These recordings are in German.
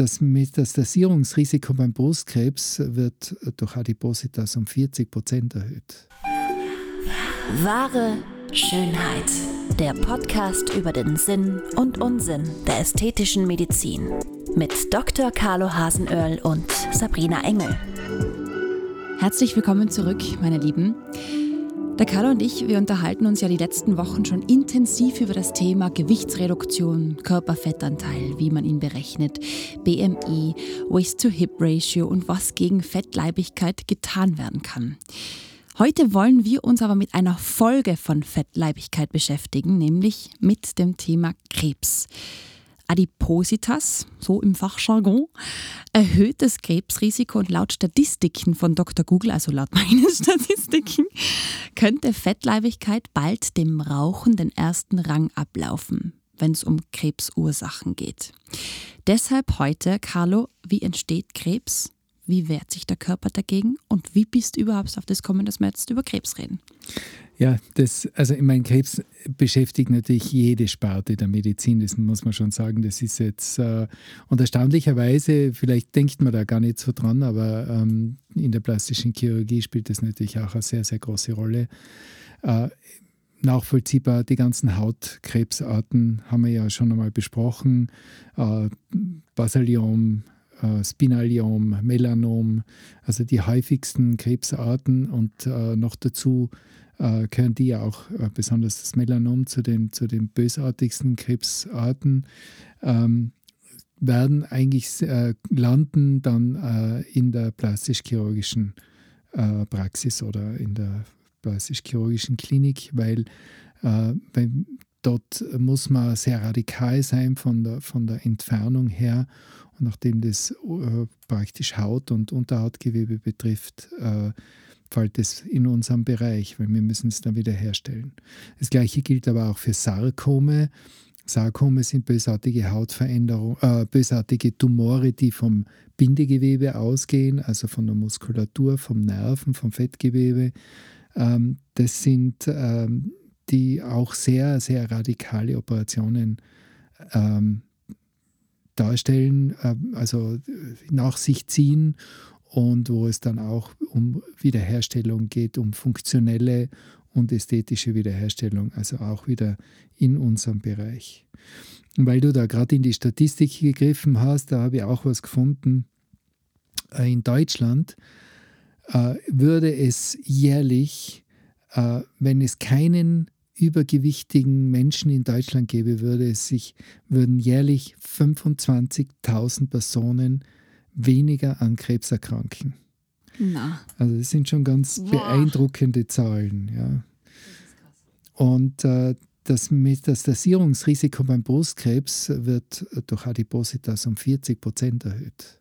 das Metastasierungsrisiko beim Brustkrebs wird durch Adipositas um 40 Prozent erhöht. Wahre Schönheit. Der Podcast über den Sinn und Unsinn der ästhetischen Medizin. Mit Dr. Carlo Hasenöhrl und Sabrina Engel. Herzlich willkommen zurück, meine Lieben. Der Carlo und ich, wir unterhalten uns ja die letzten Wochen schon intensiv über das Thema Gewichtsreduktion, Körperfettanteil, wie man ihn berechnet, BMI, Waist-to-Hip-Ratio und was gegen Fettleibigkeit getan werden kann. Heute wollen wir uns aber mit einer Folge von Fettleibigkeit beschäftigen, nämlich mit dem Thema Krebs. Adipositas, so im Fachjargon, erhöht das Krebsrisiko und laut Statistiken von Dr. Google, also laut meinen Statistiken, könnte Fettleibigkeit bald dem Rauchen den ersten Rang ablaufen, wenn es um Krebsursachen geht. Deshalb heute, Carlo, wie entsteht Krebs? Wie wehrt sich der Körper dagegen? Und wie bist du überhaupt auf das gekommen, dass wir jetzt über Krebs reden? Ja, das, also ich meine, Krebs beschäftigt natürlich jede Sparte der Medizin, das muss man schon sagen. Das ist jetzt, äh, und erstaunlicherweise, vielleicht denkt man da gar nicht so dran, aber ähm, in der plastischen Chirurgie spielt das natürlich auch eine sehr, sehr große Rolle. Äh, nachvollziehbar, die ganzen Hautkrebsarten haben wir ja schon einmal besprochen. Äh, Basaliom, äh, Melanom, also die häufigsten Krebsarten. Und äh, noch dazu äh, gehören die ja auch äh, besonders das Melanom zu den, zu den bösartigsten Krebsarten, ähm, werden eigentlich äh, landen dann äh, in der plastisch-chirurgischen äh, Praxis oder in der plastisch-chirurgischen Klinik, weil, äh, weil dort muss man sehr radikal sein von der, von der Entfernung her. Und nachdem das praktisch Haut und Unterhautgewebe betrifft, fällt es in unserem Bereich, weil wir müssen es dann wieder herstellen. Das gleiche gilt aber auch für Sarkome. Sarkome sind bösartige Hautveränderungen, äh, bösartige Tumore, die vom Bindegewebe ausgehen, also von der Muskulatur, vom Nerven, vom Fettgewebe. Ähm, das sind ähm, die auch sehr, sehr radikale Operationen ähm, darstellen, äh, also nach sich ziehen und wo es dann auch um Wiederherstellung geht, um funktionelle und ästhetische Wiederherstellung, also auch wieder in unserem Bereich. Und weil du da gerade in die Statistik gegriffen hast, da habe ich auch was gefunden. Äh, in Deutschland äh, würde es jährlich, äh, wenn es keinen übergewichtigen Menschen in Deutschland gäbe, würde es sich, würden jährlich 25.000 Personen weniger an Krebs erkranken. Na. Also das sind schon ganz Boah. beeindruckende Zahlen. Ja. Und äh, das Metastasierungsrisiko beim Brustkrebs wird durch Adipositas um 40 Prozent erhöht.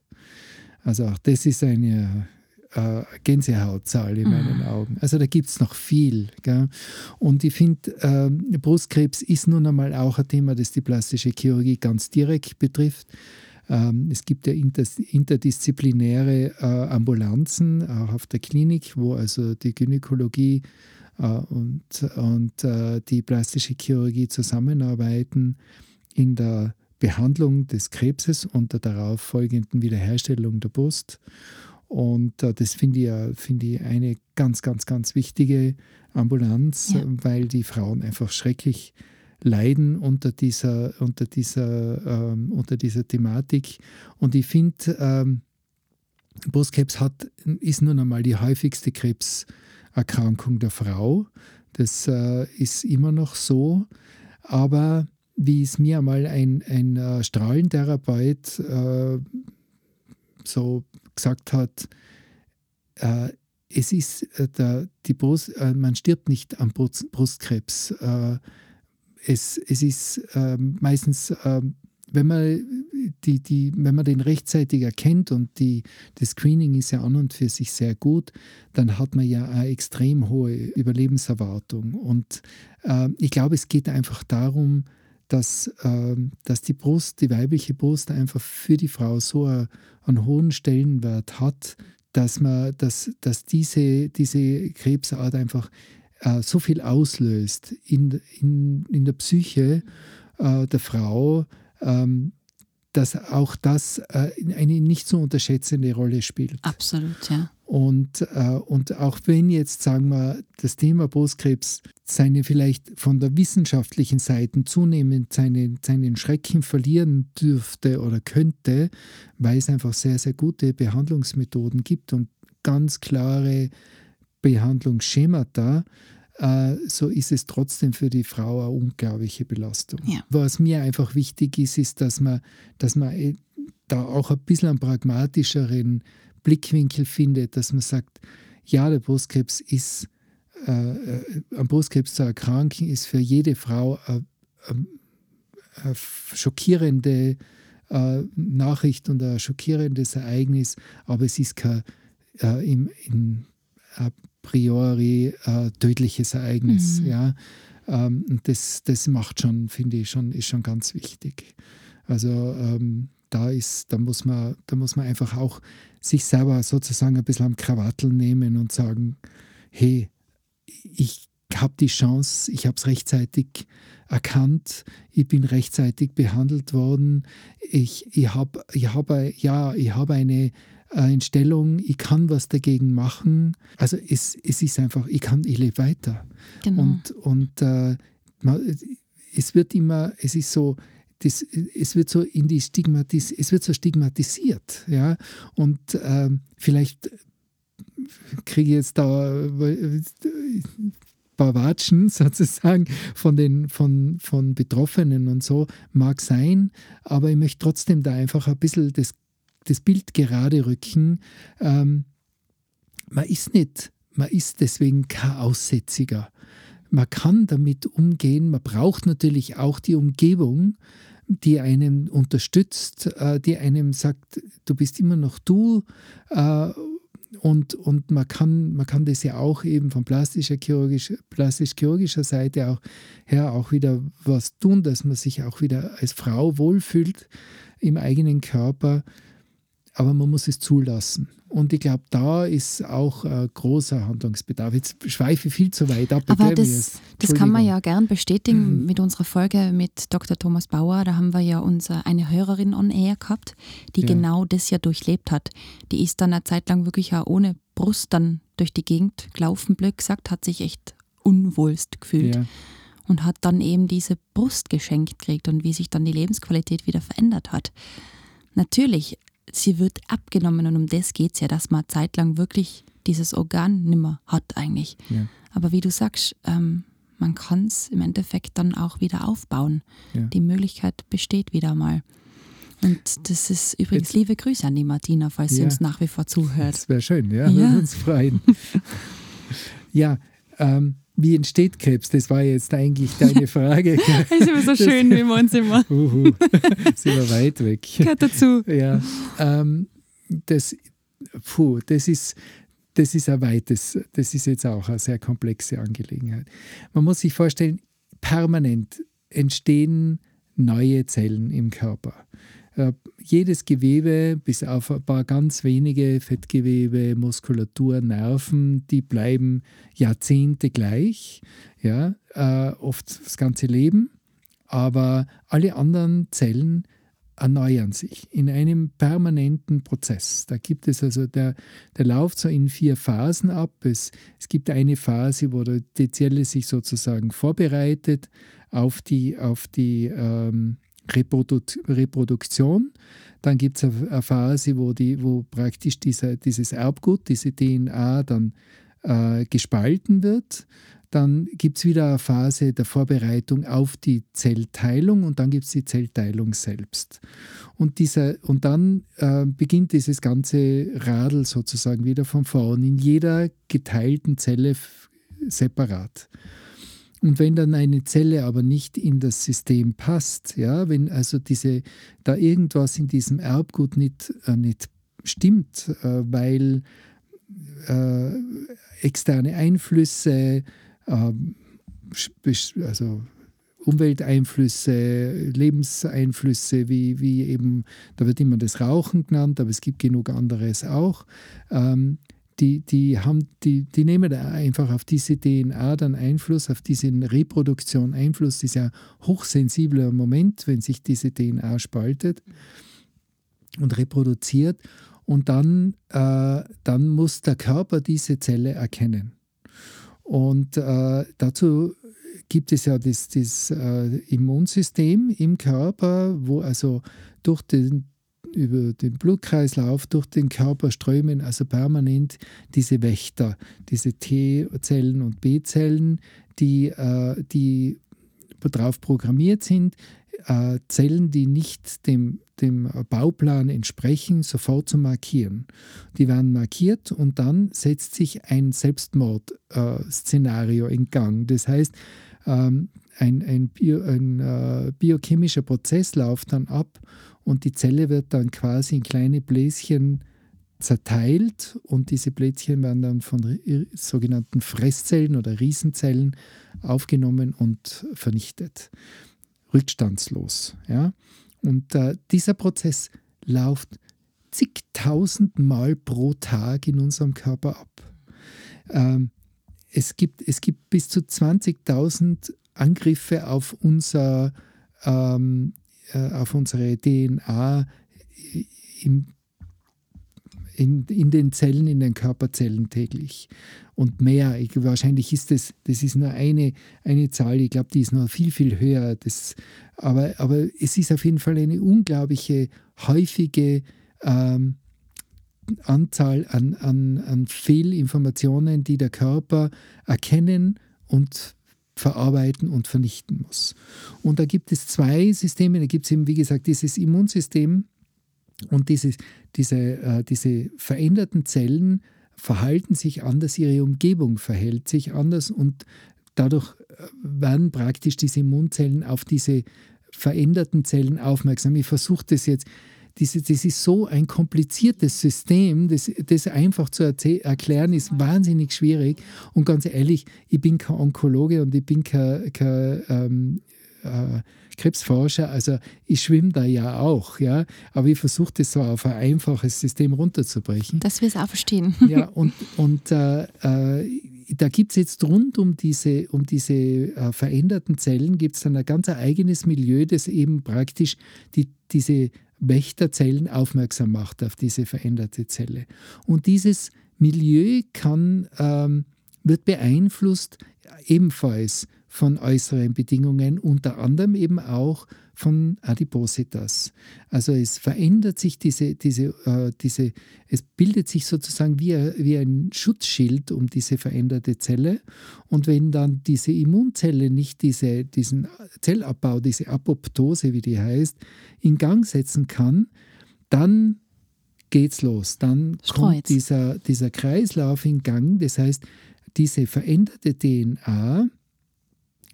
Also auch das ist eine äh, Gänsehautzahl in meinen mhm. Augen. Also da gibt es noch viel. Gell? Und ich finde, äh, Brustkrebs ist nun einmal auch ein Thema, das die plastische Chirurgie ganz direkt betrifft. Ähm, es gibt ja interdisziplinäre äh, Ambulanzen, auch auf der Klinik, wo also die Gynäkologie äh, und, und äh, die plastische Chirurgie zusammenarbeiten in der Behandlung des Krebses und der darauf folgenden Wiederherstellung der Brust. Und das finde ich, find ich eine ganz, ganz, ganz wichtige Ambulanz, ja. weil die Frauen einfach schrecklich leiden unter dieser, unter dieser, ähm, unter dieser Thematik. Und ich finde, ähm, Brustkrebs hat, ist nun einmal die häufigste Krebserkrankung der Frau. Das äh, ist immer noch so. Aber wie es mir einmal ein, ein äh, Strahlentherapeut äh, so gesagt hat, äh, es ist äh, der, die Brust, äh, man stirbt nicht am Brust, Brustkrebs es, es ist ähm, meistens, ähm, wenn, man die, die, wenn man den rechtzeitig erkennt und die, das Screening ist ja an und für sich sehr gut, dann hat man ja eine extrem hohe Überlebenserwartung. Und äh, ich glaube, es geht einfach darum, dass, äh, dass die Brust, die weibliche Brust einfach für die Frau so einen hohen Stellenwert hat, dass man, dass, dass diese, diese Krebsart einfach äh, so viel auslöst in, in, in der Psyche äh, der Frau, ähm, dass auch das äh, eine nicht zu unterschätzende Rolle spielt. Absolut, ja. Und, äh, und auch wenn jetzt, sagen wir, das Thema Brustkrebs seine vielleicht von der wissenschaftlichen Seite zunehmend seine, seinen Schrecken verlieren dürfte oder könnte, weil es einfach sehr, sehr gute Behandlungsmethoden gibt und ganz klare Behandlungsschemata, äh, so ist es trotzdem für die Frau eine unglaubliche Belastung. Ja. Was mir einfach wichtig ist, ist, dass man, dass man äh, da auch ein bisschen einen pragmatischeren Blickwinkel findet, dass man sagt, ja, der Brustkrebs ist, äh, äh am Brustkrebs zu erkranken, ist für jede Frau eine, eine schockierende äh, Nachricht und ein schockierendes Ereignis, aber es ist kein äh, im, in a priori äh, tödliches Ereignis. Mhm. Ja? Ähm, das, das macht schon, finde ich, schon, ist schon ganz wichtig. Also ähm, da ist, da muss man, da muss man einfach auch sich selber sozusagen ein bisschen am Krawattel nehmen und sagen, hey, ich habe die Chance, ich habe es rechtzeitig erkannt, ich bin rechtzeitig behandelt worden, ich, ich habe ich hab, ja, ich hab eine Einstellung, ich kann was dagegen machen. Also es, es ist einfach, ich kann, ich lebe weiter. Genau. Und, und äh, es wird immer, es ist so, das, es wird so in die Stigmatis es wird so stigmatisiert, ja. Und ähm, vielleicht kriege ich jetzt da ein paar Watschen sozusagen von den von, von Betroffenen und so, mag sein, aber ich möchte trotzdem da einfach ein bisschen das, das Bild gerade rücken. Ähm, man ist nicht, man ist deswegen kein Aussätziger. Man kann damit umgehen, man braucht natürlich auch die Umgebung, die einen unterstützt, äh, die einem sagt, du bist immer noch du. Äh, und, und man, kann, man kann das ja auch eben von plastischer chirurgisch, plastisch-chirurgischer Seite auch her auch wieder was tun, dass man sich auch wieder als Frau wohlfühlt im eigenen Körper aber man muss es zulassen. Und ich glaube, da ist auch äh, großer Handlungsbedarf. Jetzt schweife ich viel zu weit ab. Aber das, das kann man ja gern bestätigen mhm. mit unserer Folge mit Dr. Thomas Bauer. Da haben wir ja unsere, eine Hörerin on Air gehabt, die ja. genau das ja durchlebt hat. Die ist dann eine Zeit lang wirklich auch ohne Brust dann durch die Gegend gelaufen, blöd gesagt, hat sich echt unwohlst gefühlt. Ja. Und hat dann eben diese Brust geschenkt gekriegt und wie sich dann die Lebensqualität wieder verändert hat. Natürlich sie wird abgenommen und um das geht es ja, dass man zeitlang wirklich dieses Organ nimmer hat eigentlich. Ja. Aber wie du sagst, ähm, man kann es im Endeffekt dann auch wieder aufbauen. Ja. Die Möglichkeit besteht wieder mal. Und das ist übrigens Jetzt, liebe Grüße an die Martina, falls ja. sie uns nach wie vor zuhört. Das wäre schön, ja, ja. würde uns freuen. ja, ähm, wie entsteht Krebs? Das war jetzt eigentlich deine Frage. das ist immer so schön, wie wir uns immer. Uhu, sind wir weit weg. Gehört dazu. Ja, ähm, das, puh, das ist, das ist ein weites, das ist jetzt auch eine sehr komplexe Angelegenheit. Man muss sich vorstellen, permanent entstehen neue Zellen im Körper. Jedes Gewebe, bis auf ein paar ganz wenige Fettgewebe, Muskulatur, Nerven, die bleiben Jahrzehnte gleich, ja, äh, oft das ganze Leben. Aber alle anderen Zellen erneuern sich in einem permanenten Prozess. Da gibt es also, der, der läuft so in vier Phasen ab. Es, es gibt eine Phase, wo die Zelle sich sozusagen vorbereitet auf die, auf die ähm, Reprodu Reproduktion. Dann gibt es eine Phase, wo, die, wo praktisch dieser, dieses Erbgut, diese DNA dann äh, gespalten wird. Dann gibt es wieder eine Phase der Vorbereitung auf die Zellteilung und dann gibt es die Zellteilung selbst. Und, dieser, und dann äh, beginnt dieses ganze Radl sozusagen wieder von vorn in jeder geteilten Zelle separat. Und wenn dann eine Zelle aber nicht in das System passt, ja, wenn also diese, da irgendwas in diesem Erbgut nicht, äh, nicht stimmt, äh, weil äh, externe Einflüsse, ähm, also Umwelteinflüsse, Lebenseinflüsse, wie, wie eben, da wird immer das Rauchen genannt, aber es gibt genug anderes auch. Ähm, die, die, haben, die, die nehmen einfach auf diese DNA dann Einfluss, auf diese Reproduktion Einfluss. Das ist ja ein hochsensibler Moment, wenn sich diese DNA spaltet. und reproduziert. Und dann, äh, dann muss der Körper diese Zelle erkennen. Und äh, dazu gibt es ja das, das äh, Immunsystem im Körper, wo also durch den über den Blutkreislauf durch den Körper strömen also permanent diese Wächter, diese T-Zellen und B-Zellen, die, äh, die darauf programmiert sind, äh, Zellen, die nicht dem, dem Bauplan entsprechen, sofort zu markieren. Die werden markiert und dann setzt sich ein Selbstmordszenario äh, in Gang. Das heißt, ähm, ein, ein, Bio, ein äh, biochemischer Prozess läuft dann ab und die Zelle wird dann quasi in kleine Bläschen zerteilt und diese Bläschen werden dann von sogenannten Fresszellen oder Riesenzellen aufgenommen und vernichtet. Rückstandslos. Ja? Und äh, dieser Prozess läuft zigtausend Mal pro Tag in unserem Körper ab. Ähm, es, gibt, es gibt bis zu 20.000 Angriffe auf, unser, ähm, äh, auf unsere DNA im in, in den Zellen, in den Körperzellen täglich und mehr. Ich, wahrscheinlich ist das, das ist nur eine, eine Zahl, ich glaube, die ist noch viel, viel höher. Das, aber, aber es ist auf jeden Fall eine unglaubliche, häufige ähm, Anzahl an, an, an Fehlinformationen, die der Körper erkennen und verarbeiten und vernichten muss. Und da gibt es zwei Systeme. Da gibt es eben, wie gesagt, dieses Immunsystem, und dieses, diese, äh, diese veränderten Zellen verhalten sich anders, ihre Umgebung verhält sich anders und dadurch äh, werden praktisch diese Immunzellen auf diese veränderten Zellen aufmerksam. Ich versuche das jetzt, diese, das ist so ein kompliziertes System, das, das einfach zu erklären ist wahnsinnig schwierig. Und ganz ehrlich, ich bin kein Onkologe und ich bin kein, kein ähm, äh, Krebsforscher, also ich schwimme da ja auch, ja, aber ich versuche das so auf ein einfaches System runterzubrechen. Dass wir es auch verstehen. Ja, und, und äh, äh, da gibt es jetzt rund um diese, um diese äh, veränderten Zellen, gibt es dann ein ganz eigenes Milieu, das eben praktisch die, diese Wächterzellen aufmerksam macht auf diese veränderte Zelle. Und dieses Milieu kann, ähm, wird beeinflusst ebenfalls von äußeren Bedingungen, unter anderem eben auch von Adipositas. Also es verändert sich diese, diese, äh, diese es bildet sich sozusagen wie, wie ein Schutzschild um diese veränderte Zelle. Und wenn dann diese Immunzelle nicht diese, diesen Zellabbau, diese Apoptose, wie die heißt, in Gang setzen kann, dann geht's los. Dann Streut. kommt dieser, dieser Kreislauf in Gang. Das heißt, diese veränderte DNA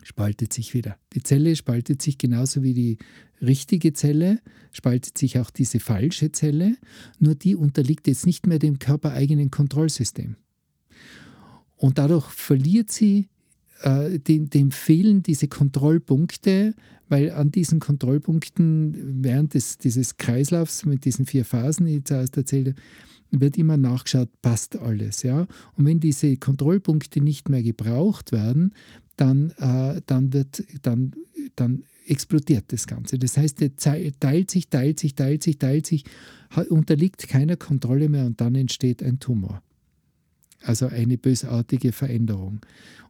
spaltet sich wieder. Die Zelle spaltet sich genauso wie die richtige Zelle, spaltet sich auch diese falsche Zelle, nur die unterliegt jetzt nicht mehr dem körpereigenen Kontrollsystem. Und dadurch verliert sie, äh, dem, dem fehlen diese Kontrollpunkte, weil an diesen Kontrollpunkten während des, dieses Kreislaufs mit diesen vier Phasen, die ich zuerst erzählte, wird immer nachgeschaut, passt alles. Ja? Und wenn diese Kontrollpunkte nicht mehr gebraucht werden, dann, äh, dann, wird, dann, dann explodiert das Ganze. Das heißt, der teilt sich, teilt sich, teilt sich, teilt sich, unterliegt keiner Kontrolle mehr und dann entsteht ein Tumor. Also eine bösartige Veränderung.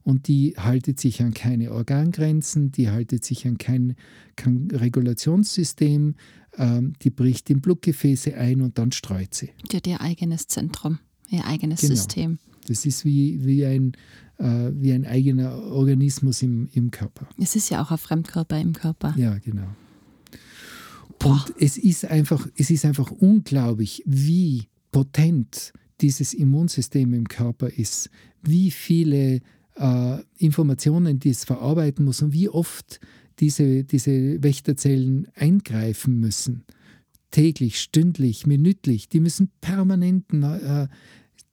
Und die haltet sich an keine Organgrenzen, die haltet sich an kein, kein Regulationssystem, ähm, die bricht in Blutgefäße ein und dann streut sie. Die hat ihr eigenes Zentrum, ihr eigenes genau. System. Das ist wie, wie, ein, äh, wie ein eigener Organismus im, im Körper. Es ist ja auch ein Fremdkörper im Körper. Ja, genau. Und es ist, einfach, es ist einfach unglaublich, wie potent dieses Immunsystem im Körper ist, wie viele äh, Informationen die es verarbeiten muss und wie oft diese, diese Wächterzellen eingreifen müssen. Täglich, stündlich, minütlich. Die müssen permanent äh,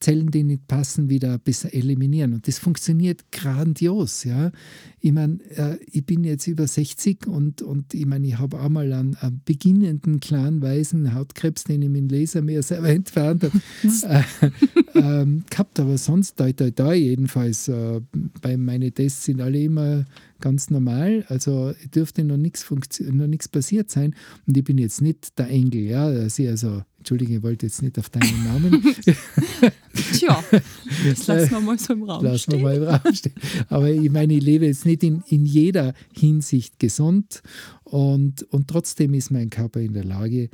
Zellen, die nicht passen, wieder besser eliminieren. Und das funktioniert grandios. Ja. Ich meine, äh, ich bin jetzt über 60 und, und ich meine, ich habe auch mal einen, einen, beginnenden kleinen weißen Hautkrebs, den ich mit dem Lasermeer selber entfernt habe, äh, äh, gehabt. Aber sonst, da, da, da jedenfalls, äh, bei meinen Tests sind alle immer ganz normal. Also dürfte noch nichts noch nichts passiert sein. Und ich bin jetzt nicht der Engel, ja. Also, also Entschuldige, ich wollte jetzt nicht auf deinen Namen. Tja, das lassen wir mal so im Raum lassen stehen. Wir mal im Raum stehen. Aber ich meine, ich lebe jetzt nicht in, in jeder Hinsicht gesund und, und trotzdem ist mein Körper in der Lage,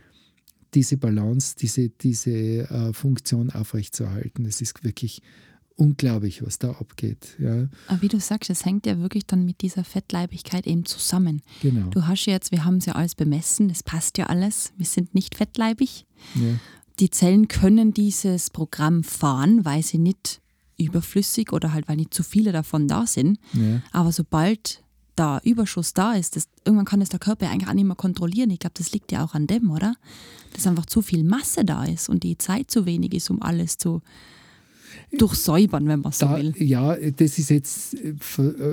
diese Balance, diese, diese äh, Funktion aufrechtzuerhalten. Das ist wirklich unglaublich, was da abgeht. Ja. Aber wie du sagst, es hängt ja wirklich dann mit dieser Fettleibigkeit eben zusammen. Genau. Du hast jetzt, wir haben es ja alles bemessen, es passt ja alles, wir sind nicht fettleibig. Ja. Die Zellen können dieses Programm fahren, weil sie nicht überflüssig oder halt, weil nicht zu viele davon da sind. Ja. Aber sobald da Überschuss da ist, das, irgendwann kann es der Körper eigentlich auch nicht mehr kontrollieren. Ich glaube, das liegt ja auch an dem, oder? Dass einfach zu viel Masse da ist und die Zeit zu wenig ist, um alles zu, durchsäubern, wenn man so da, will. Ja, das ist jetzt, äh,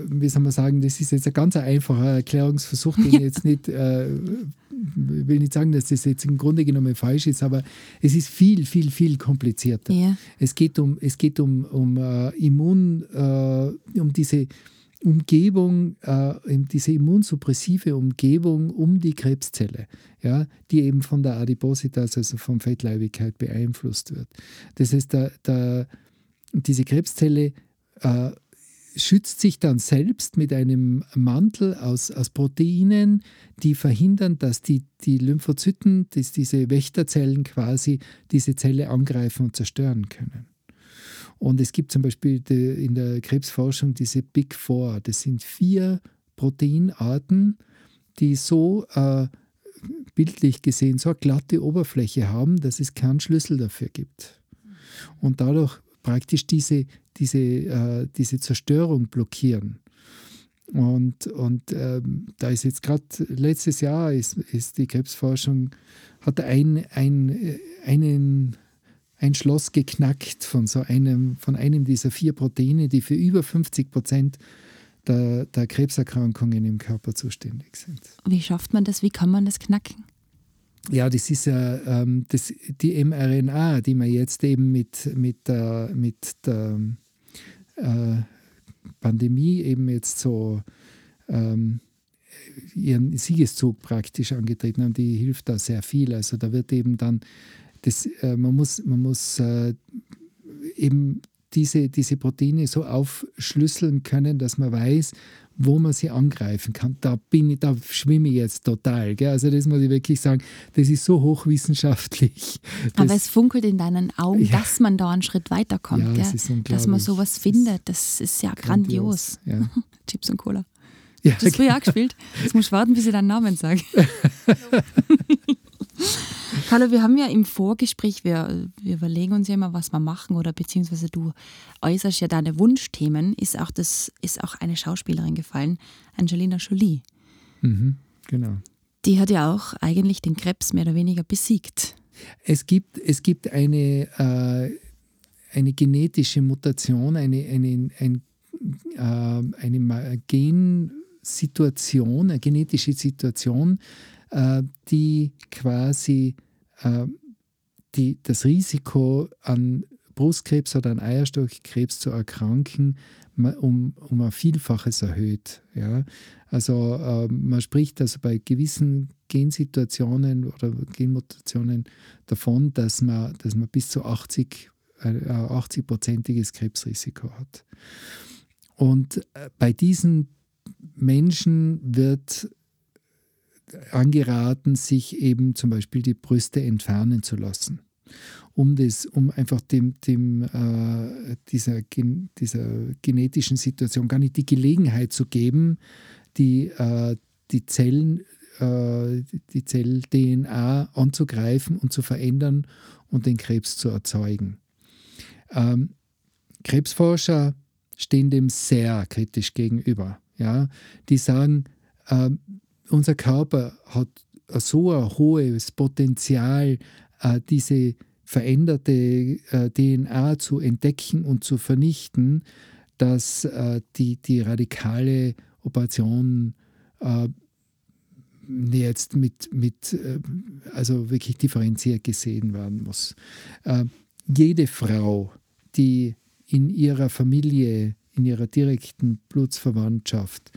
wie soll man sagen, das ist jetzt ein ganz einfacher Erklärungsversuch, den ich jetzt nicht, äh, will nicht sagen, dass das jetzt im Grunde genommen falsch ist, aber es ist viel, viel, viel komplizierter. Ja. Es geht um, es geht um, um uh, Immun, uh, um diese Umgebung, äh, diese immunsuppressive Umgebung um die Krebszelle, ja, die eben von der Adipositas, also von Fettleibigkeit beeinflusst wird. Das heißt, der, der, diese Krebszelle äh, schützt sich dann selbst mit einem Mantel aus, aus Proteinen, die verhindern, dass die, die Lymphozyten, dass diese Wächterzellen quasi diese Zelle angreifen und zerstören können. Und es gibt zum Beispiel in der Krebsforschung diese Big Four. Das sind vier Proteinarten, die so äh, bildlich gesehen so eine glatte Oberfläche haben, dass es keinen Schlüssel dafür gibt. Und dadurch praktisch diese, diese, äh, diese Zerstörung blockieren. Und, und ähm, da ist jetzt gerade letztes Jahr ist, ist die Krebsforschung, hat ein, ein, einen, ein Schloss geknackt von so einem, von einem dieser vier Proteine, die für über 50 Prozent der, der Krebserkrankungen im Körper zuständig sind. Wie schafft man das? Wie kann man das knacken? Ja, das ist ja ähm, das, die mRNA, die man jetzt eben mit, mit der, mit der äh, Pandemie eben jetzt so ähm, ihren Siegeszug praktisch angetreten haben, die hilft da sehr viel. Also da wird eben dann, das, äh, man muss, man muss äh, eben diese, diese Proteine so aufschlüsseln können, dass man weiß, wo man sie angreifen kann. Da bin ich, da schwimme ich jetzt total. Gell? Also das muss ich wirklich sagen, das ist so hochwissenschaftlich. Aber es funkelt in deinen Augen, ja. dass man da einen Schritt weiterkommt. Ja, gell? dass man sowas findet, das ist ja grandios. grandios. Ja. Chips und Cola. Ja, das hast du früher auch gespielt. Jetzt musst du warten, bis ich deinen Namen sage. Carlo, wir haben ja im Vorgespräch, wir, wir überlegen uns ja immer, was wir machen oder beziehungsweise du äußerst ja deine Wunschthemen, ist auch, das, ist auch eine Schauspielerin gefallen, Angelina Jolie. Mhm, genau. Die hat ja auch eigentlich den Krebs mehr oder weniger besiegt. Es gibt, es gibt eine, äh, eine genetische Mutation, eine, eine, ein, äh, eine Gensituation, eine genetische Situation, äh, die quasi äh, die, das Risiko an Brustkrebs oder an Eierstockkrebs zu erkranken um, um ein Vielfaches erhöht. Ja? Also äh, man spricht also bei gewissen Gensituationen oder Genmutationen davon, dass man, dass man bis zu 80 80-prozentiges Krebsrisiko hat. Und äh, bei diesen Menschen wird angeraten, sich eben zum Beispiel die Brüste entfernen zu lassen, um, das, um einfach dem, dem, äh, dieser, dieser genetischen Situation gar nicht die Gelegenheit zu geben, die, äh, die Zellen, äh, die Zell-DNA anzugreifen und zu verändern und den Krebs zu erzeugen. Ähm, Krebsforscher stehen dem sehr kritisch gegenüber. Ja? Die sagen, ähm, unser Körper hat so ein hohes Potenzial, äh, diese, veränderte äh, DNA zu entdecken und zu vernichten, dass äh, die, die radikale Operation jetzt mit, mit also wirklich differenziert gesehen werden muss. Jede Frau, die in ihrer Familie, in ihrer direkten Blutsverwandtschaft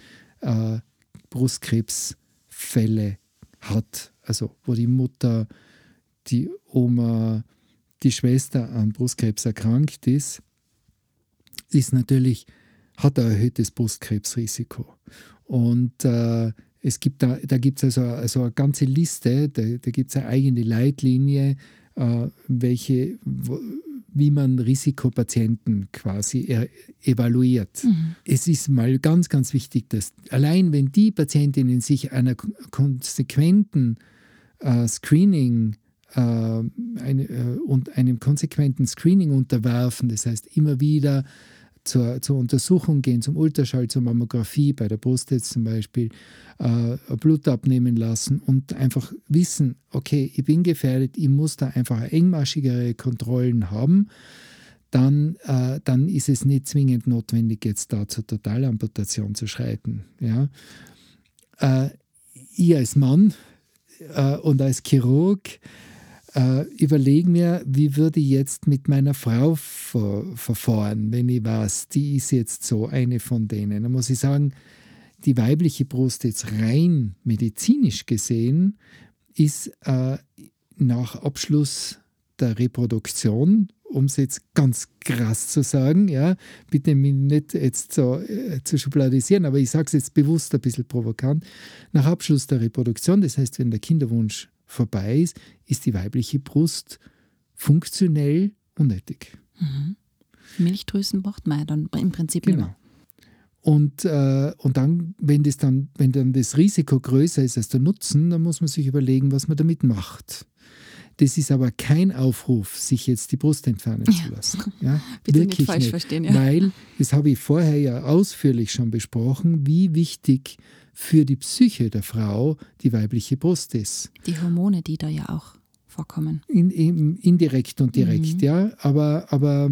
Brustkrebsfälle hat, also wo die Mutter, die Oma, die Schwester an Brustkrebs erkrankt ist, ist natürlich, hat ein erhöhtes Brustkrebsrisiko. Und äh, es gibt da, da gibt es also, also eine ganze Liste, da, da gibt es eine eigene Leitlinie, äh, welche, wie man Risikopatienten quasi er, evaluiert. Mhm. Es ist mal ganz, ganz wichtig, dass allein wenn die Patientinnen sich einer konsequenten äh, Screening äh, eine, äh, und einem konsequenten Screening unterwerfen, das heißt immer wieder zur, zur Untersuchung gehen, zum Ultraschall, zur Mammographie, bei der Brust jetzt zum Beispiel, äh, Blut abnehmen lassen und einfach wissen, okay, ich bin gefährdet, ich muss da einfach engmaschigere Kontrollen haben, dann, äh, dann ist es nicht zwingend notwendig, jetzt da zur Totalamputation zu schreiten. Ja? Äh, ich als Mann äh, und als Chirurg äh, überlege mir, wie würde ich jetzt mit meiner Frau ver verfahren, wenn ich weiß, die ist jetzt so eine von denen. Dann muss ich sagen, die weibliche Brust jetzt rein medizinisch gesehen ist äh, nach Abschluss der Reproduktion, um es jetzt ganz krass zu sagen, ja, bitte mich nicht jetzt so äh, zu schubladisieren, aber ich sage es jetzt bewusst ein bisschen provokant, nach Abschluss der Reproduktion, das heißt, wenn der Kinderwunsch vorbei ist, ist die weibliche Brust funktionell unnötig. Mhm. Milchdrüsen braucht man ja dann im Prinzip genau. Immer. Und, äh, und dann, wenn das dann, wenn dann das Risiko größer ist als der Nutzen, dann muss man sich überlegen, was man damit macht. Das ist aber kein Aufruf, sich jetzt die Brust entfernen ja. zu lassen. Ja? Bitte Wirklich nicht falsch nicht. verstehen. Ja. Weil, das habe ich vorher ja ausführlich schon besprochen, wie wichtig für die Psyche der Frau die weibliche Brust ist. Die Hormone, die da ja auch vorkommen. In, in, indirekt und direkt, mhm. ja. Aber, aber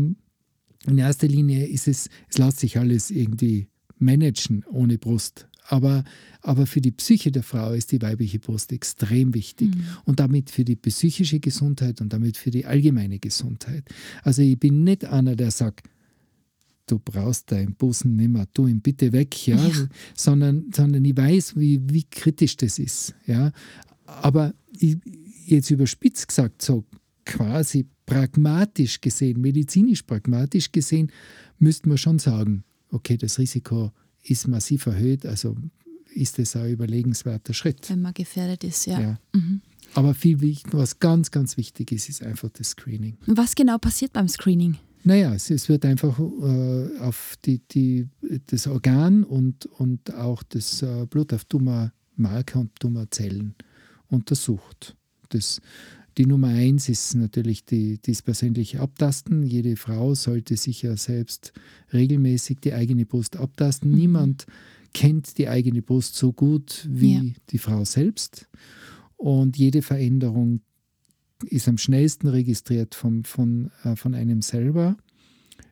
in erster Linie ist es, es lässt sich alles irgendwie managen ohne Brust. Aber, aber für die Psyche der Frau ist die weibliche Brust extrem wichtig mhm. und damit für die psychische Gesundheit und damit für die allgemeine Gesundheit. Also ich bin nicht einer, der sagt, du brauchst deinen Busen nicht mehr, tu ihn bitte weg, ja, ja. Sondern, sondern ich weiß, wie, wie kritisch das ist, ja. Aber ich, jetzt überspitzt gesagt, so quasi pragmatisch gesehen, medizinisch pragmatisch gesehen, müsste man schon sagen, okay, das Risiko ist massiv erhöht, also ist das ein überlegenswerter Schritt. Wenn man gefährdet ist, ja. ja. Mhm. Aber viel, was ganz, ganz wichtig ist, ist einfach das Screening. Was genau passiert beim Screening? Naja, es, es wird einfach äh, auf die, die, das Organ und, und auch das äh, Blut auf Tumormarker und Tumorzellen untersucht. Das, die Nummer eins ist natürlich die, das persönliche Abtasten. Jede Frau sollte sich ja selbst regelmäßig die eigene Brust abtasten. Mhm. Niemand kennt die eigene Brust so gut wie ja. die Frau selbst. Und jede Veränderung ist am schnellsten registriert vom, von, äh, von einem selber.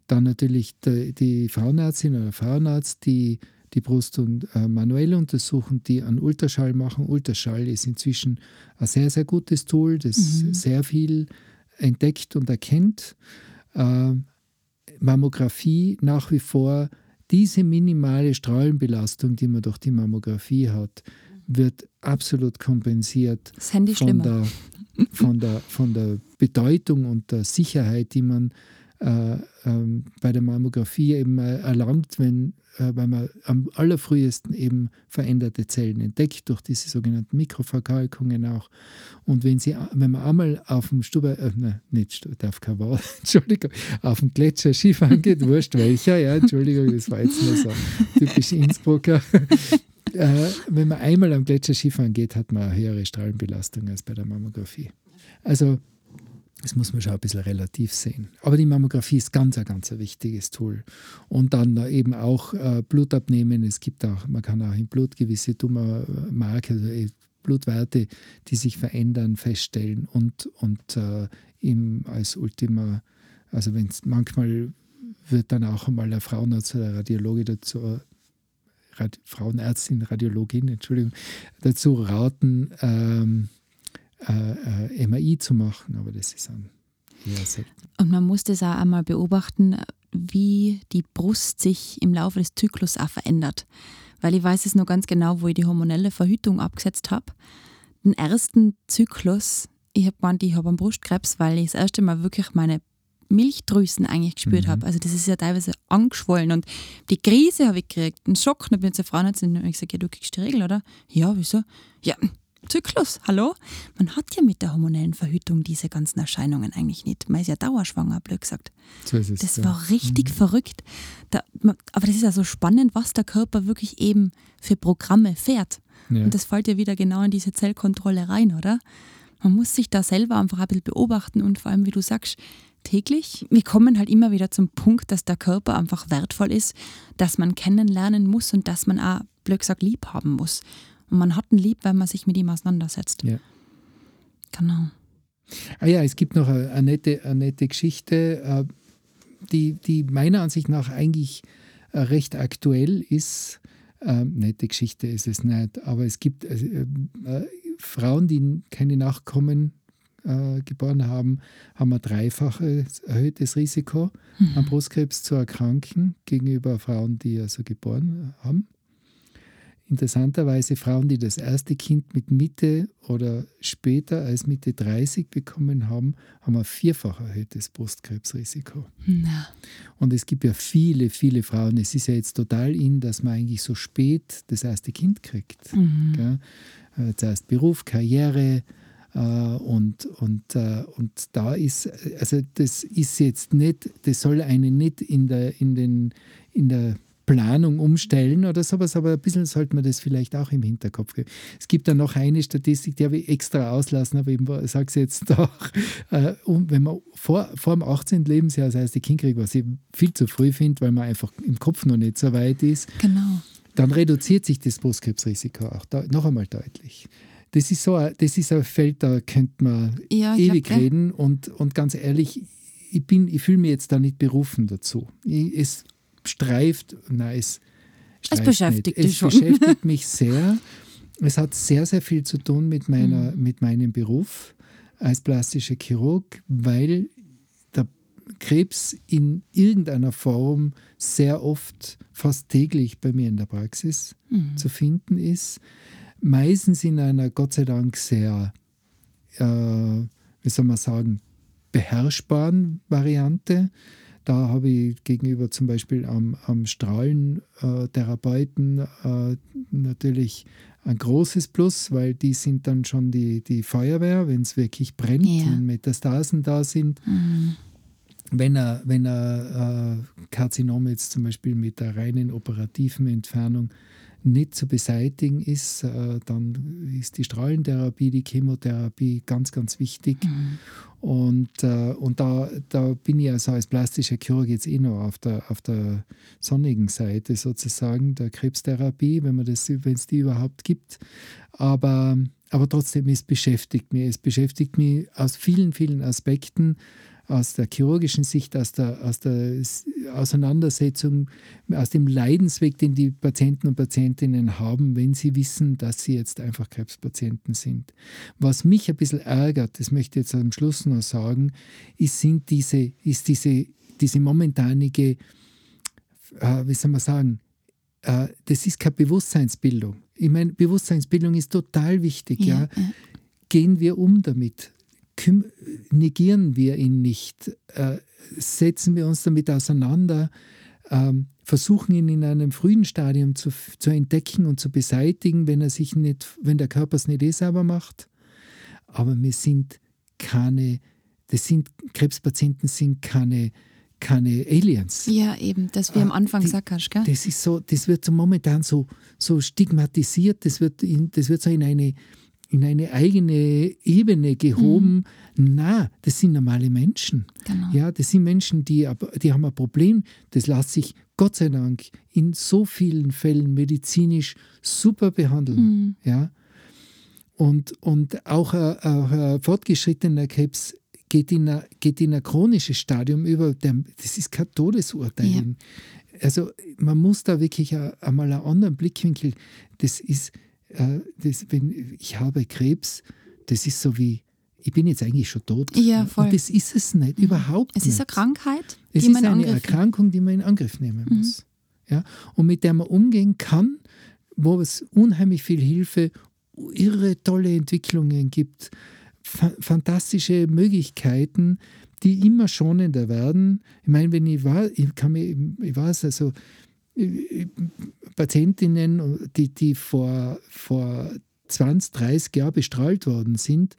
Dann natürlich die, die Frauenärztin oder Frauenarzt, die die Brust und, äh, manuell untersuchen, die einen Ultraschall machen. Ultraschall ist inzwischen ein sehr, sehr gutes Tool, das mhm. sehr viel entdeckt und erkennt. Äh, Mammographie nach wie vor, diese minimale Strahlenbelastung, die man durch die Mammographie hat, wird absolut kompensiert von der, von, der, von der Bedeutung und der Sicherheit, die man äh, ähm, bei der Mammographie eben äh, erlangt, wenn, äh, weil man am allerfrühesten eben veränderte Zellen entdeckt, durch diese sogenannten Mikroverkalkungen auch. Und wenn, sie, wenn man einmal auf dem Stuber, äh, nein, nicht, darf kein Wort, Entschuldigung, auf dem Gletscher Skifahren geht, wurscht welcher, ja, Entschuldigung, das war jetzt nur so typisch Innsbrucker. äh, wenn man einmal am Gletscher Skifahren geht, hat man eine höhere Strahlenbelastung als bei der Mammographie. Also das muss man schon ein bisschen relativ sehen. Aber die Mammographie ist ganz, ein ganz ein wichtiges Tool. Und dann eben auch äh, Blut abnehmen. Es gibt auch, man kann auch im Blut gewisse Tumormarker, also Blutwerte, die sich verändern, feststellen und, und äh, ihm als Ultima, also wenn es manchmal wird dann auch einmal eine Frauenarzt oder Radiologe dazu, Rad, Frauenärztin, Radiologin, Entschuldigung, dazu raten, ähm, äh, äh, MRI zu machen, aber das ist dann selten. Und man muss das auch einmal beobachten, wie die Brust sich im Laufe des Zyklus auch verändert. Weil ich weiß es noch ganz genau, wo ich die hormonelle Verhütung abgesetzt habe. Den ersten Zyklus, ich habe gemeint, ich habe einen Brustkrebs, weil ich das erste Mal wirklich meine Milchdrüsen eigentlich gespürt mhm. habe. Also das ist ja teilweise angeschwollen und die Krise habe ich gekriegt, einen Schock. Und bin zur Frauenärztin und ich gesagt, ja, du kriegst die Regel, oder? Ja, wieso? Ja, Zyklus, hallo? Man hat ja mit der hormonellen Verhütung diese ganzen Erscheinungen eigentlich nicht. Man ist ja dauerschwanger, blöd gesagt. So es, das ja. war richtig mhm. verrückt. Da, aber das ist ja so spannend, was der Körper wirklich eben für Programme fährt. Ja. Und das fällt ja wieder genau in diese Zellkontrolle rein, oder? Man muss sich da selber einfach ein bisschen beobachten und vor allem, wie du sagst, täglich. Wir kommen halt immer wieder zum Punkt, dass der Körper einfach wertvoll ist, dass man kennenlernen muss und dass man auch, blöd gesagt, lieb haben muss. Und man hat ihn lieb, wenn man sich mit ihm auseinandersetzt. Ja. Genau. Ah ja, es gibt noch eine, eine nette, eine nette Geschichte, äh, die, die meiner Ansicht nach eigentlich äh, recht aktuell ist. Ähm, nette Geschichte ist es nicht, aber es gibt äh, äh, Frauen, die keine Nachkommen äh, geboren haben, haben ein dreifaches erhöhtes Risiko, mhm. an Brustkrebs zu erkranken gegenüber Frauen, die also geboren haben. Interessanterweise Frauen, die das erste Kind mit Mitte oder später als Mitte 30 bekommen haben, haben ein vierfach erhöhtes Brustkrebsrisiko. Na. Und es gibt ja viele, viele Frauen. Es ist ja jetzt total in, dass man eigentlich so spät das erste Kind kriegt. Mhm. Äh, zuerst Beruf, Karriere, äh, und, und, äh, und da ist, also das ist jetzt nicht, das soll einen nicht in der, in den, in der Planung umstellen oder sowas, aber ein bisschen sollte man das vielleicht auch im Hinterkopf geben. Es gibt dann noch eine Statistik, die habe ich extra auslassen, aber ich sage es jetzt doch. Äh, wenn man vor, vor dem 18. Lebensjahr das heißt, die Kind kriegt, was ich viel zu früh finde, weil man einfach im Kopf noch nicht so weit ist, genau. dann reduziert sich das Brustkrebsrisiko auch da, noch einmal deutlich. Das ist so ein, das ist ein Feld, da könnte man ja, ewig glaub, reden und, und ganz ehrlich, ich, ich fühle mich jetzt da nicht berufen dazu. Ich, es streift, nein, es, es beschäftigt nicht. Es schon. beschäftigt mich sehr. Es hat sehr, sehr viel zu tun mit, meiner, mhm. mit meinem Beruf als plastischer Chirurg, weil der Krebs in irgendeiner Form sehr oft, fast täglich bei mir in der Praxis mhm. zu finden ist. Meistens in einer Gott sei Dank sehr, äh, wie soll man sagen, beherrschbaren Variante. Da habe ich gegenüber zum Beispiel am, am Strahlentherapeuten äh, natürlich ein großes Plus, weil die sind dann schon die, die Feuerwehr, wenn es wirklich brennt, ja. wenn Metastasen da sind. Mhm. Wenn er, wenn er äh, Karzinom jetzt zum Beispiel mit der reinen operativen Entfernung nicht zu beseitigen ist, äh, dann ist die Strahlentherapie, die Chemotherapie ganz, ganz wichtig. Mhm. Und, äh, und da, da bin ich also als plastischer Chirurg jetzt eh noch auf der, auf der sonnigen Seite sozusagen der Krebstherapie, wenn man das, wenn es die überhaupt gibt. Aber, aber trotzdem, es beschäftigt mich. Es beschäftigt mich aus vielen, vielen Aspekten aus der chirurgischen Sicht, aus der, aus der Auseinandersetzung, aus dem Leidensweg, den die Patienten und Patientinnen haben, wenn sie wissen, dass sie jetzt einfach Krebspatienten sind. Was mich ein bisschen ärgert, das möchte ich jetzt am Schluss noch sagen, ist, sind diese, ist diese, diese momentanige, äh, wie soll man sagen, äh, das ist keine Bewusstseinsbildung. Ich meine, Bewusstseinsbildung ist total wichtig. Ja. ja. Gehen wir um damit negieren wir ihn nicht, äh, setzen wir uns damit auseinander, ähm, versuchen ihn in einem frühen Stadium zu, zu entdecken und zu beseitigen, wenn er sich nicht, wenn der Körper es nicht eh selber macht. Aber wir sind keine, das sind Krebspatienten sind keine keine Aliens. Ja, eben, das wie am ah, Anfang gesagt hast, gell? Das ist so, das wird so momentan so, so stigmatisiert, das wird, in, das wird so in eine in eine eigene Ebene gehoben. Mhm. Na, das sind normale Menschen. Genau. Ja, das sind Menschen, die, die haben ein Problem. Das lässt sich Gott sei Dank in so vielen Fällen medizinisch super behandeln. Mhm. Ja. Und, und auch ein, auch ein fortgeschrittener Krebs geht in ein, geht in ein chronisches Stadium über. Das ist kein Todesurteil. Ja. Also man muss da wirklich einmal einen anderen Blickwinkel. Das ist, äh, das, wenn ich habe Krebs, das ist so wie, ich bin jetzt eigentlich schon tot. Ja, voll. Mhm. Und das ist es nicht, überhaupt Es nicht. ist eine Krankheit, Es die ist man in eine. Erkrankung, die man in Angriff nehmen Mhm. muss. Ja? Und mit der man umgehen kann, wo es unheimlich viel Hilfe, irre tolle Entwicklungen gibt, fa fantastische Möglichkeiten, die immer schonender werden. Ich meine, wenn ich war, ich kann mir, ich weiß, also Patientinnen, die, die vor, vor 20, 30 Jahren bestrahlt worden sind,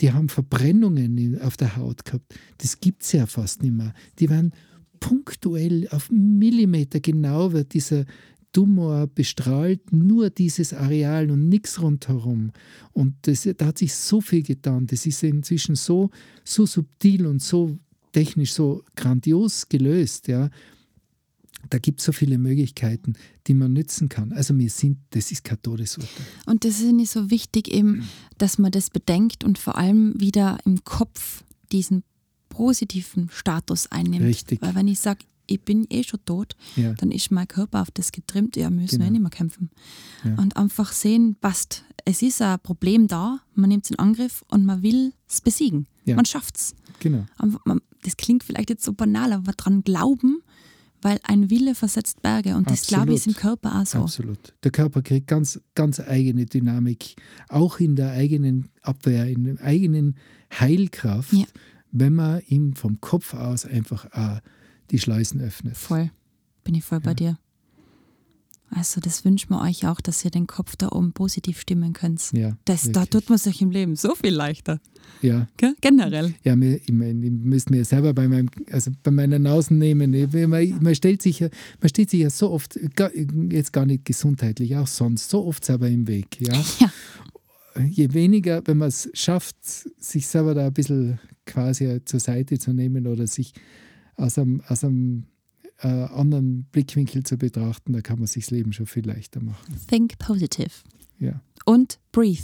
die haben Verbrennungen auf der Haut gehabt. Das gibt es ja fast nicht mehr. Die werden punktuell auf Millimeter genau wird dieser Tumor bestrahlt, nur dieses Areal und nichts rundherum. Und das, da hat sich so viel getan. Das ist inzwischen so, so subtil und so technisch so grandios gelöst. Ja. Da gibt es so viele Möglichkeiten, die man nützen kann. Also wir sind, das ist kein Todesurteil. Und das ist nicht so wichtig eben, dass man das bedenkt und vor allem wieder im Kopf diesen positiven Status einnimmt. Richtig. Weil wenn ich sage, ich bin eh schon tot, Ja. dann ist mein Körper auf das getrimmt, ja, wir müssen Genau. eh nicht mehr kämpfen. Ja. Und einfach sehen, passt, es ist ein Problem da, man nimmt es in Angriff und man will es besiegen. Ja. Man schafft es. Genau. Das klingt vielleicht jetzt so banal, aber dran glauben, weil ein Wille versetzt Berge und das glaube ich ist im. Körper auch so. Absolut. Der Körper kriegt ganz, ganz eigene Dynamik, auch in der eigenen Abwehr, in der eigenen Heilkraft, Ja. wenn man ihm vom Kopf aus einfach auch die Schleusen öffnet. Voll. Bin ich voll bei dir. Also das wünschen wir euch auch, dass ihr den Kopf da oben positiv stimmen könnt. Ja, Das, da tut man sich im Leben so viel leichter. Ja, Gell? Generell. ja mir, ich, mein, ich müsste mir selber bei, meinem, also bei meiner Nase nehmen. Man, man, stellt sich ja, man steht sich ja so oft, jetzt gar nicht gesundheitlich, auch sonst, so oft selber im Weg. Ja? Ja. je weniger, wenn man es schafft, sich selber da ein bisschen quasi zur Seite zu nehmen oder sich aus einem, aus einem äh, anderen Blickwinkel zu betrachten, da kann man sich das Leben schon viel leichter machen. Think positive. Ja. Und breathe.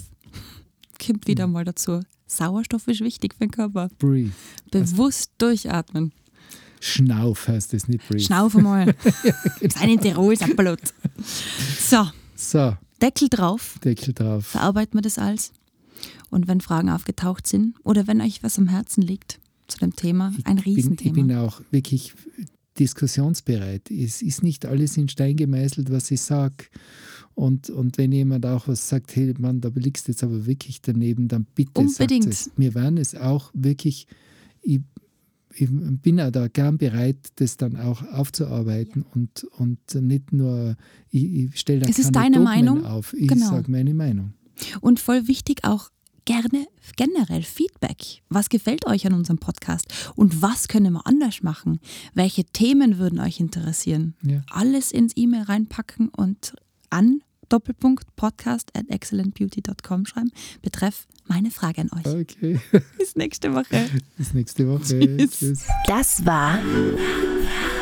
Kommt Mhm. wieder mal dazu. Sauerstoff ist wichtig für den Körper. Breathe. Bewusst durchatmen. Schnauf heißt es nicht breathe. Schnaufe mal. Sein in Tirol, sein Blut. So, So, Deckel drauf. Deckel drauf. verarbeiten wir das alles. Und wenn Fragen aufgetaucht sind oder wenn euch was am Herzen liegt zu dem Thema, ein bin, ich Riesenthema. bin auch wirklich diskussionsbereit. Es ist nicht alles in Stein gemeißelt, was ich sage. Und, und wenn jemand auch was sagt, hey Mann, da liegst du jetzt aber wirklich daneben, dann bitte Unbedingt. sagt es. Wir werden es auch wirklich, ich, ich bin auch da gern bereit, das dann auch aufzuarbeiten und, und nicht nur, ich, ich stelle da Es ist keine deine Dogmen Meinung. auf, ich Genau. sage meine Meinung. Und voll wichtig auch gerne generell Feedback. Was gefällt euch an unserem Podcast? Und was können wir anders machen? Welche Themen würden euch interessieren? Ja. Alles ins E-Mail reinpacken und an Doppelpunkt podcast at excellentbeauty.com schreiben. Betreff meine Frage an euch. Okay, Bis nächste Woche. bis nächste Woche. Tschüss. Tschüss. Das war